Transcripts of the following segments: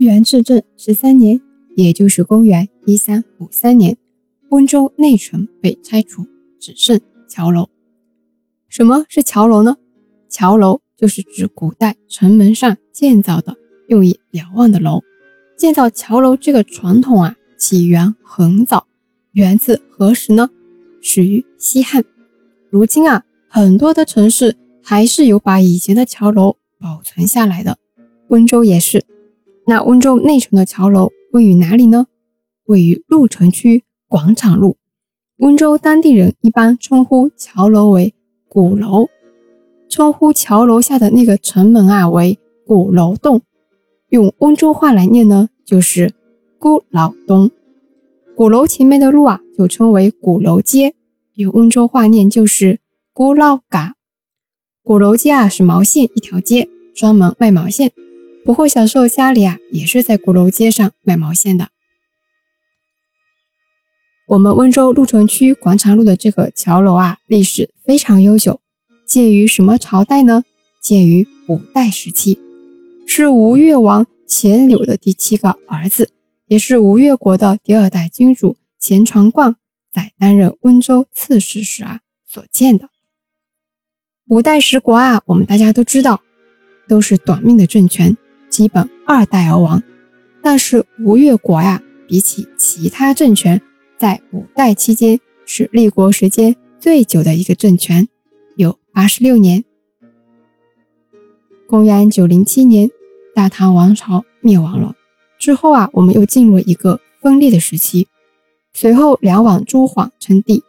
元至正十三年，也就是公元一三五三年，温州内城被拆除，只剩桥楼。什么是桥楼呢？桥楼就是指古代城门上建造的用以瞭望的楼。建造桥楼这个传统啊，起源很早，源自何时呢？始于西汉。如今啊，很多的城市还是有把以前的桥楼保存下来的，温州也是。那温州内城的桥楼位于哪里呢？位于鹿城区广场路。温州当地人一般称呼桥楼为鼓楼，称呼桥楼下的那个城门啊为鼓楼洞。用温州话来念呢，就是鼓楼东。鼓楼前面的路啊，就称为鼓楼街。用温州话念就是鼓楼嘎。鼓楼街啊，是毛线一条街，专门卖毛线。不过小时候家里啊，也是在鼓楼街上卖毛线的。我们温州鹿城区广场路的这个桥楼啊，历史非常悠久，建于什么朝代呢？建于五代时期。是吴越王钱柳的第七个儿子，也是吴越国的第二代君主钱传贯在担任温州刺史时啊所建的。五代十国啊，我们大家都知道，都是短命的政权，基本二代而亡。但是吴越国呀，比起其他政权，在五代期间是立国时间最久的一个政权，有八十六年。公元九零七年。大唐王朝灭亡了之后啊，我们又进入了一个分裂的时期。随后，梁王朱晃称帝，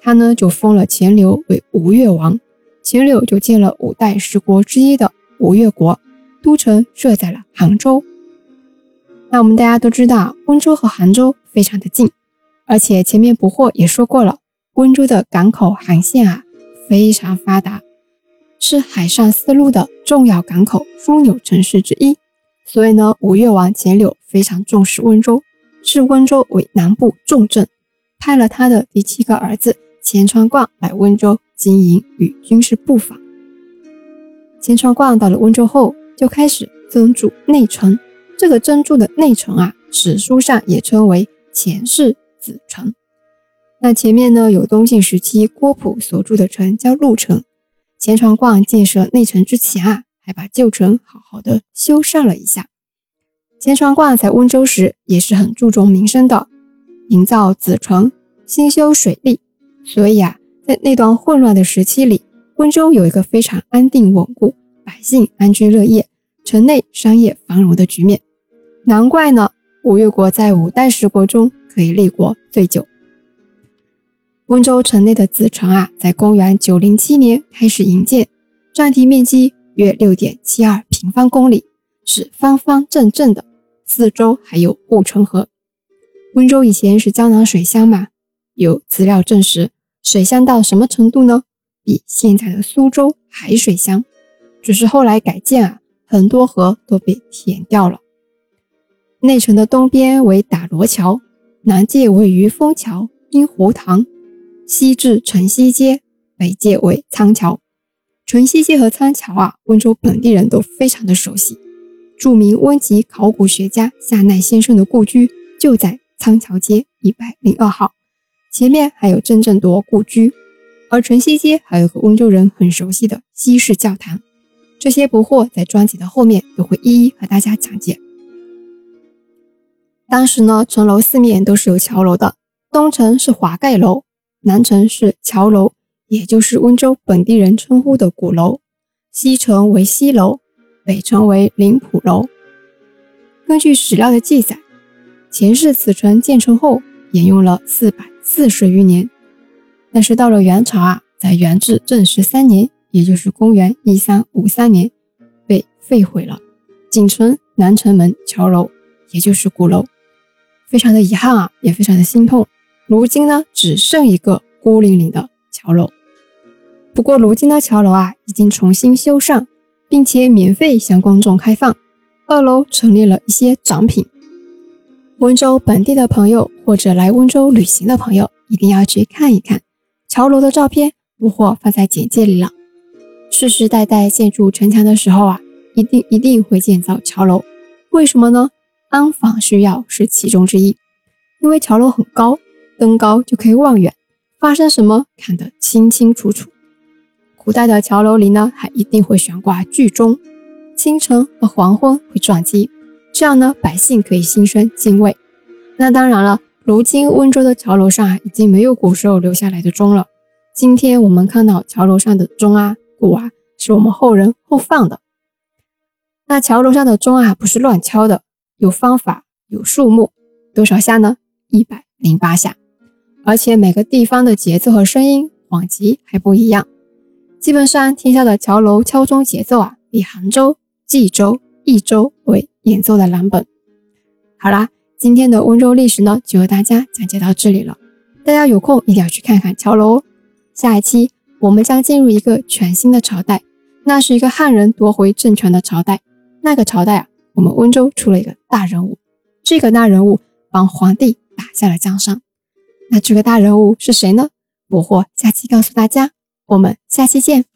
他呢就封了钱镠为吴越王，钱镠就建了五代十国之一的吴越国，都城设在了杭州。那我们大家都知道，温州和杭州非常的近，而且前面不惑也说过了，温州的港口航线啊非常发达。是海上丝路的重要港口枢纽城市之一，所以呢，吴越王钱镠非常重视温州，视温州为南部重镇，派了他的第七个儿子钱传贯来温州经营与军事布防。钱传贯到了温州后，就开始增筑内城。这个增筑的内城啊，史书上也称为钱氏子城。那前面呢，有东晋时期郭璞所筑的城，叫鹿城。钱传贯建设内城之前啊，还把旧城好好的修缮了一下。钱传贯在温州时也是很注重民生的，营造子城，兴修水利。所以啊，在那段混乱的时期里，温州有一个非常安定稳固、百姓安居乐业、城内商业繁荣的局面。难怪呢，吴越国在五代十国中可以立国最久。温州城内的子城啊，在公元九零七年开始营建，占地面积约六点七二平方公里，是方方正正的，四周还有护城河。温州以前是江南水乡嘛，有资料证实，水乡到什么程度呢？比现在的苏州还水乡。只是后来改建啊，很多河都被填掉了。内城的东边为打螺桥，南界为余丰桥、阴湖塘。西至城西街，北界为仓桥。城西街和仓桥啊，温州本地人都非常的熟悉。著名温籍考古学家夏奈先生的故居就在仓桥街一百零二号，前面还有郑振铎故居。而城西街还有个温州人很熟悉的西式教堂。这些不惑在专辑的后面都会一一和大家讲解。当时呢，城楼四面都是有桥楼的，东城是华盖楼。南城是桥楼，也就是温州本地人称呼的鼓楼；西城为西楼，北城为临浦楼。根据史料的记载，钱氏此城建成后沿用了四百四十余年，但是到了元朝啊，在元至正十三年，也就是公元一三五三年，被废毁了，仅存南城门桥楼，也就是鼓楼。非常的遗憾啊，也非常的心痛。如今呢，只剩一个孤零零的桥楼。不过，如今的桥楼啊，已经重新修缮，并且免费向公众开放。二楼陈列了一些展品。温州本地的朋友或者来温州旅行的朋友，一定要去看一看桥楼的照片，不或放在简介里了。世世代代建筑城墙的时候啊，一定一定会建造桥楼。为什么呢？安防需要是其中之一。因为桥楼很高，登高就可以望远，发生什么看得清清楚楚。古代的桥楼里呢，还一定会悬挂巨钟，清晨和黄昏会撞击，这样呢，百姓可以心生敬畏。那当然了，如今温州的桥楼上啊，已经没有古时候留下来的钟了。今天我们看到桥楼上的钟啊、鼓啊，是我们后人后放的。那桥楼上的钟啊，不是乱敲的，有方法，有数目，多少下呢？一百零八下，而且每个地方的节奏和声音往级还不一样。基本上，天下的桥楼敲钟节奏啊，以杭州、冀州、益州为演奏的蓝本。好啦，今天的温州历史呢，就和大家讲解到这里了。大家有空一定要去看看桥楼哦。下一期我们将进入一个全新的朝代，那是一个汉人夺回政权的朝代。那个朝代啊，我们温州出了一个大人物，这个大人物帮皇帝。打下了江山，那这个大人物是谁呢？我会下期告诉大家。我们下期见。